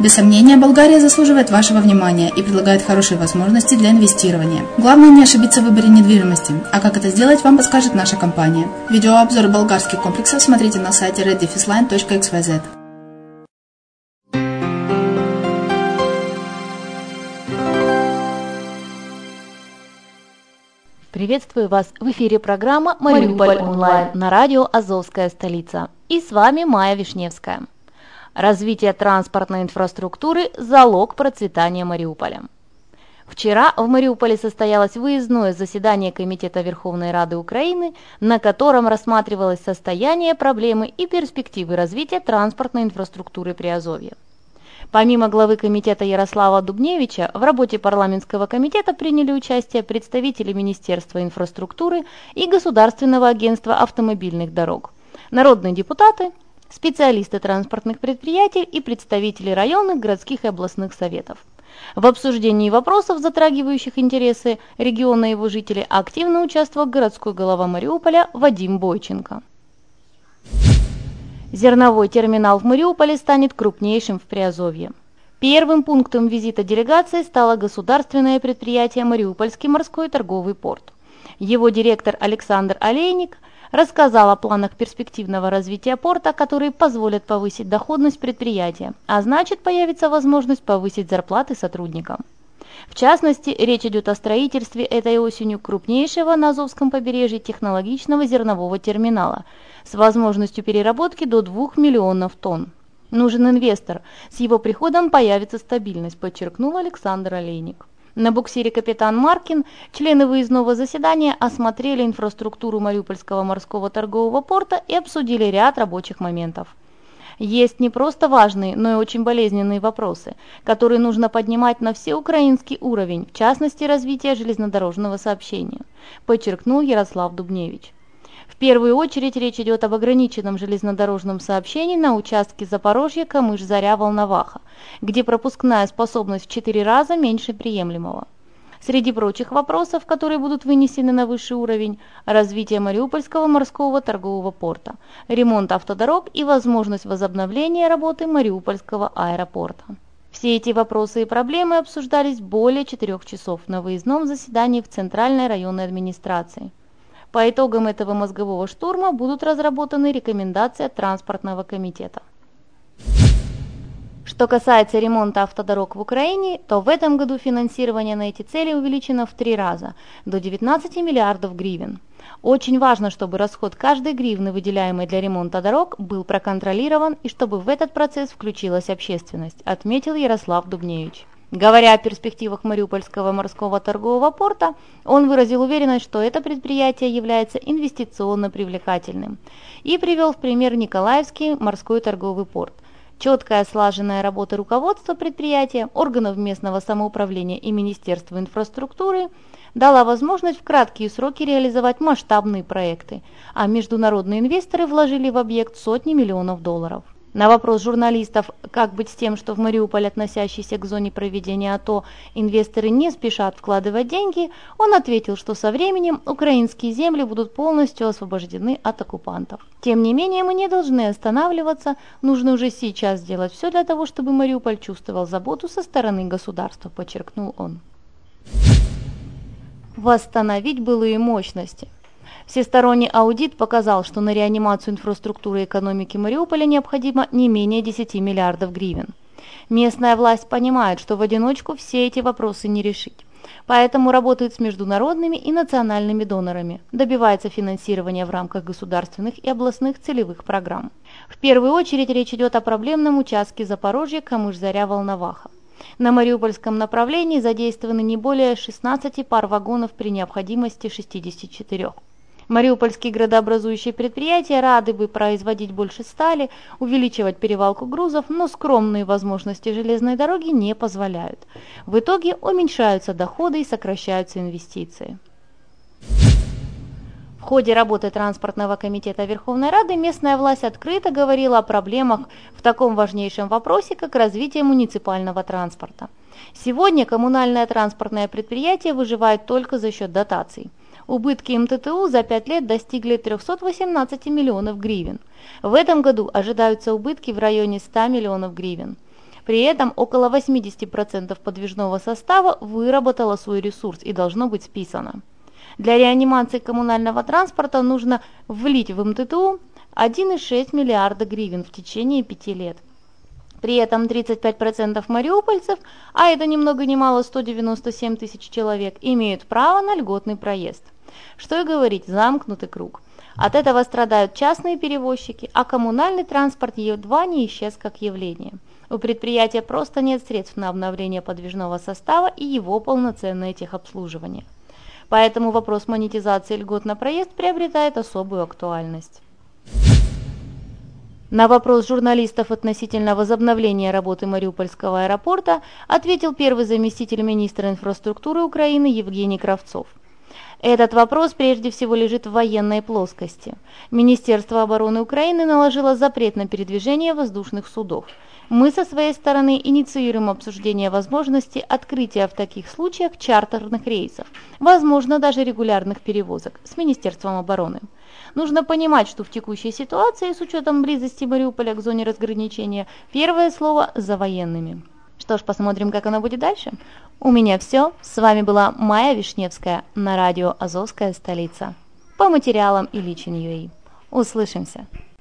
Без сомнения, Болгария заслуживает вашего внимания и предлагает хорошие возможности для инвестирования. Главное не ошибиться в выборе недвижимости, а как это сделать, вам подскажет наша компания. Видеообзор болгарских комплексов смотрите на сайте reddefisline.xyz. Приветствую вас в эфире программа «Мариуполь онлайн» на радио «Азовская столица». И с вами Майя Вишневская. Развитие транспортной инфраструктуры – залог процветания Мариуполя. Вчера в Мариуполе состоялось выездное заседание Комитета Верховной Рады Украины, на котором рассматривалось состояние, проблемы и перспективы развития транспортной инфраструктуры Приазовья. Помимо главы комитета Ярослава Дубневича, в работе парламентского комитета приняли участие представители Министерства инфраструктуры и Государственного агентства автомобильных дорог, народные депутаты, специалисты транспортных предприятий и представители районных, городских и областных советов. В обсуждении вопросов, затрагивающих интересы региона и его жителей, активно участвовал городской голова Мариуполя Вадим Бойченко. Зерновой терминал в Мариуполе станет крупнейшим в Приазовье. Первым пунктом визита делегации стало государственное предприятие Мариупольский морской торговый порт. Его директор Александр Олейник рассказал о планах перспективного развития порта, которые позволят повысить доходность предприятия, а значит появится возможность повысить зарплаты сотрудникам. В частности, речь идет о строительстве этой осенью крупнейшего на Азовском побережье технологичного зернового терминала с возможностью переработки до 2 миллионов тонн. Нужен инвестор. С его приходом появится стабильность, подчеркнул Александр Олейник. На буксире «Капитан Маркин» члены выездного заседания осмотрели инфраструктуру Мариупольского морского торгового порта и обсудили ряд рабочих моментов. Есть не просто важные, но и очень болезненные вопросы, которые нужно поднимать на всеукраинский уровень, в частности развития железнодорожного сообщения, подчеркнул Ярослав Дубневич. Первую очередь речь идет об ограниченном железнодорожном сообщении на участке Запорожья, Камыш, Заря, Волноваха, где пропускная способность в 4 раза меньше приемлемого. Среди прочих вопросов, которые будут вынесены на высший уровень, развитие Мариупольского морского торгового порта, ремонт автодорог и возможность возобновления работы Мариупольского аэропорта. Все эти вопросы и проблемы обсуждались более четырех часов на выездном заседании в Центральной районной администрации. По итогам этого мозгового штурма будут разработаны рекомендации транспортного комитета. Что касается ремонта автодорог в Украине, то в этом году финансирование на эти цели увеличено в три раза, до 19 миллиардов гривен. Очень важно, чтобы расход каждой гривны, выделяемой для ремонта дорог, был проконтролирован и чтобы в этот процесс включилась общественность, отметил Ярослав Дубневич. Говоря о перспективах Мариупольского морского торгового порта, он выразил уверенность, что это предприятие является инвестиционно привлекательным и привел в пример Николаевский морской торговый порт. Четкая слаженная работа руководства предприятия, органов местного самоуправления и Министерства инфраструктуры дала возможность в краткие сроки реализовать масштабные проекты, а международные инвесторы вложили в объект сотни миллионов долларов. На вопрос журналистов, как быть с тем, что в Мариуполь, относящийся к зоне проведения АТО, инвесторы не спешат вкладывать деньги, он ответил, что со временем украинские земли будут полностью освобождены от оккупантов. Тем не менее, мы не должны останавливаться, нужно уже сейчас сделать все для того, чтобы Мариуполь чувствовал заботу со стороны государства, подчеркнул он. Восстановить былые мощности – Всесторонний аудит показал, что на реанимацию инфраструктуры экономики Мариуполя необходимо не менее 10 миллиардов гривен. Местная власть понимает, что в одиночку все эти вопросы не решить. Поэтому работает с международными и национальными донорами, добивается финансирования в рамках государственных и областных целевых программ. В первую очередь речь идет о проблемном участке Запорожья, Камыш-Заря, Волноваха. На Мариупольском направлении задействованы не более 16 пар вагонов при необходимости 64. Мариупольские градообразующие предприятия рады бы производить больше стали, увеличивать перевалку грузов, но скромные возможности железной дороги не позволяют. В итоге уменьшаются доходы и сокращаются инвестиции. В ходе работы транспортного комитета Верховной Рады местная власть открыто говорила о проблемах в таком важнейшем вопросе, как развитие муниципального транспорта. Сегодня коммунальное транспортное предприятие выживает только за счет дотаций – Убытки МТТУ за 5 лет достигли 318 миллионов гривен. В этом году ожидаются убытки в районе 100 миллионов гривен. При этом около 80% подвижного состава выработало свой ресурс и должно быть списано. Для реанимации коммунального транспорта нужно влить в МТТУ 1,6 миллиарда гривен в течение 5 лет. При этом 35% мариупольцев, а это ни много ни мало 197 тысяч человек, имеют право на льготный проезд. Что и говорить, замкнутый круг. От этого страдают частные перевозчики, а коммунальный транспорт едва не исчез как явление. У предприятия просто нет средств на обновление подвижного состава и его полноценное техобслуживание. Поэтому вопрос монетизации льгот на проезд приобретает особую актуальность. На вопрос журналистов относительно возобновления работы Мариупольского аэропорта ответил первый заместитель министра инфраструктуры Украины Евгений Кравцов. Этот вопрос прежде всего лежит в военной плоскости. Министерство обороны Украины наложило запрет на передвижение воздушных судов. Мы со своей стороны инициируем обсуждение возможности открытия в таких случаях чартерных рейсов, возможно даже регулярных перевозок с Министерством обороны. Нужно понимать, что в текущей ситуации, с учетом близости Мариуполя к зоне разграничения, первое слово за военными. Что ж, посмотрим, как оно будет дальше. У меня все. С вами была Майя Вишневская на радио «Азовская столица» по материалам Ильич Услышимся.